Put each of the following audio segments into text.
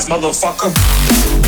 motherfucker.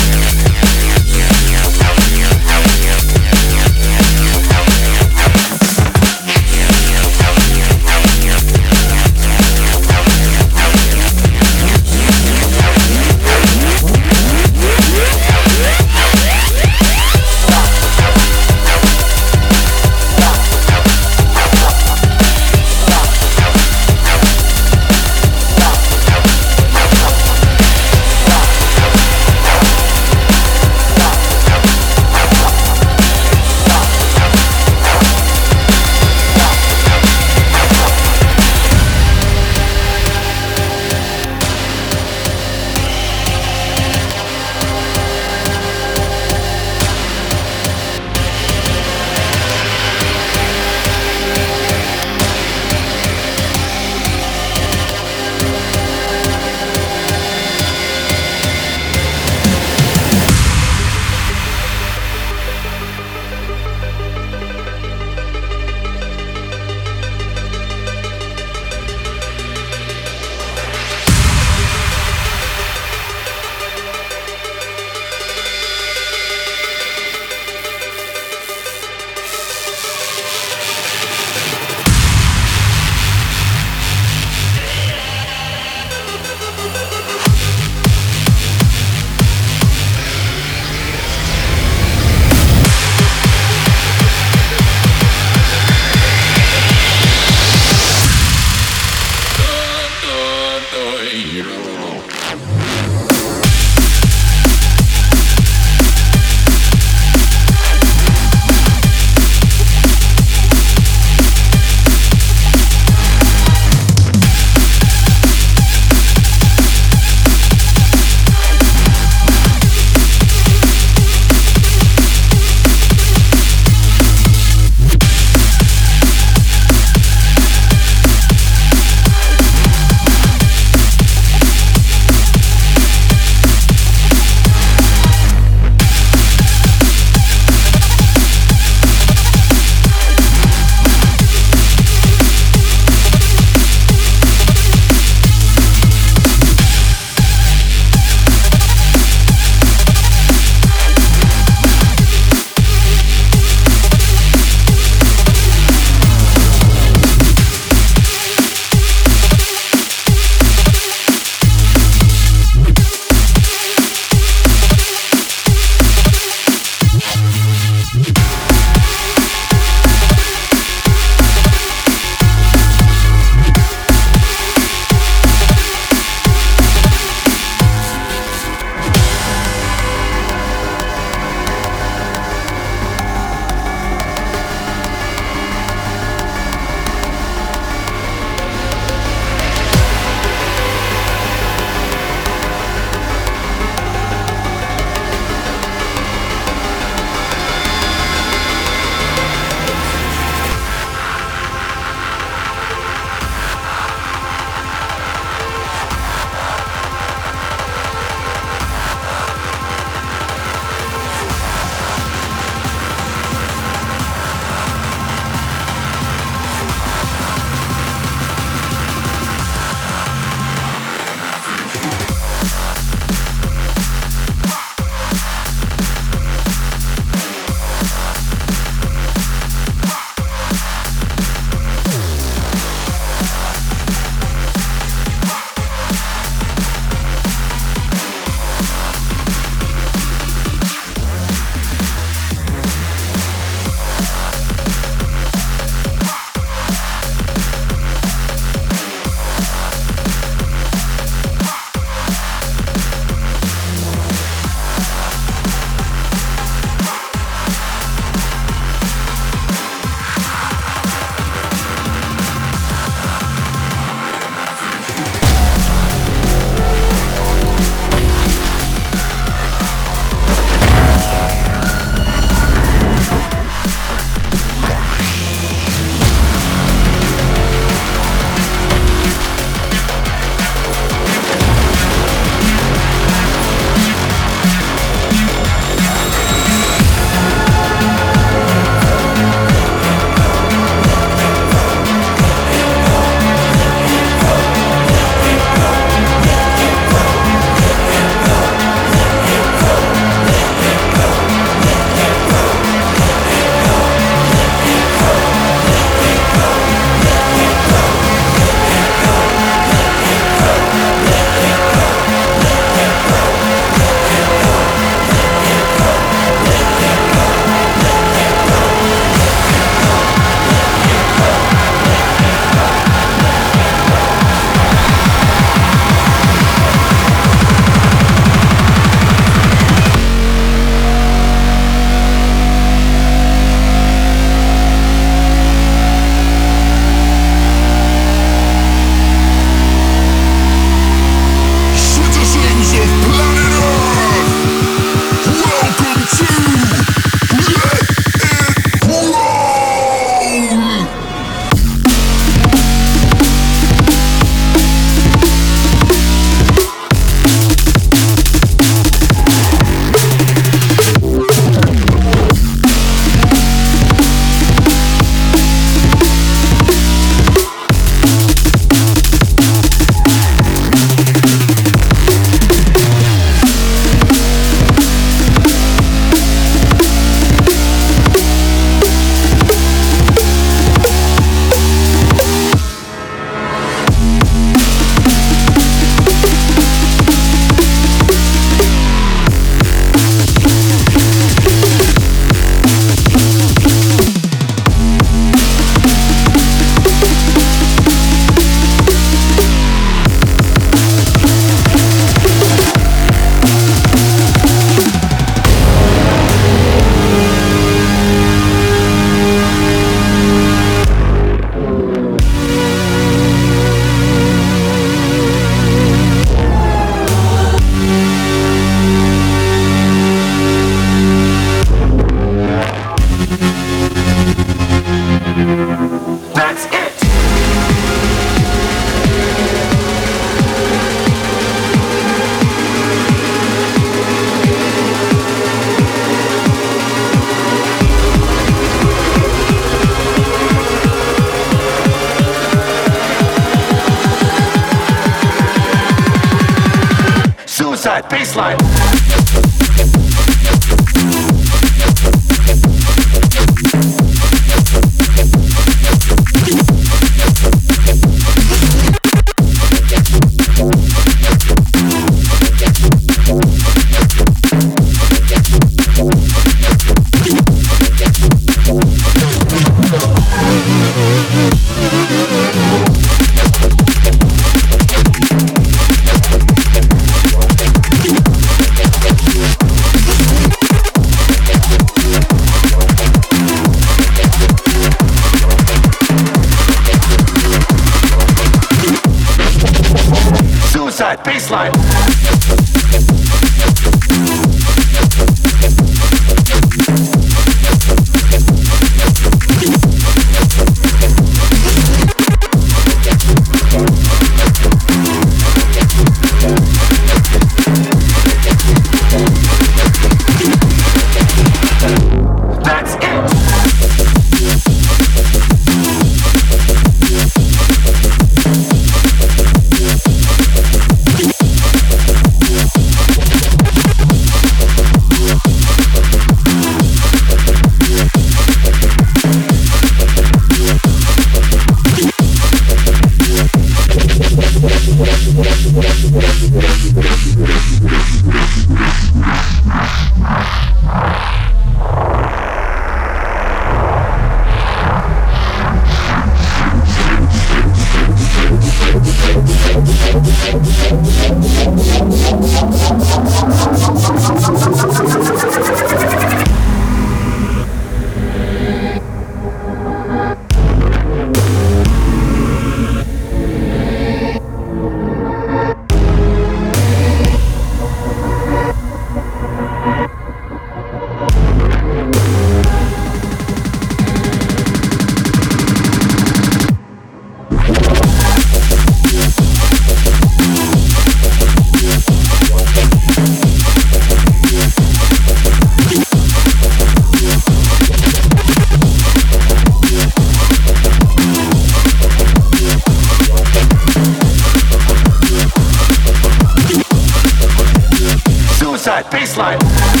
Baseline.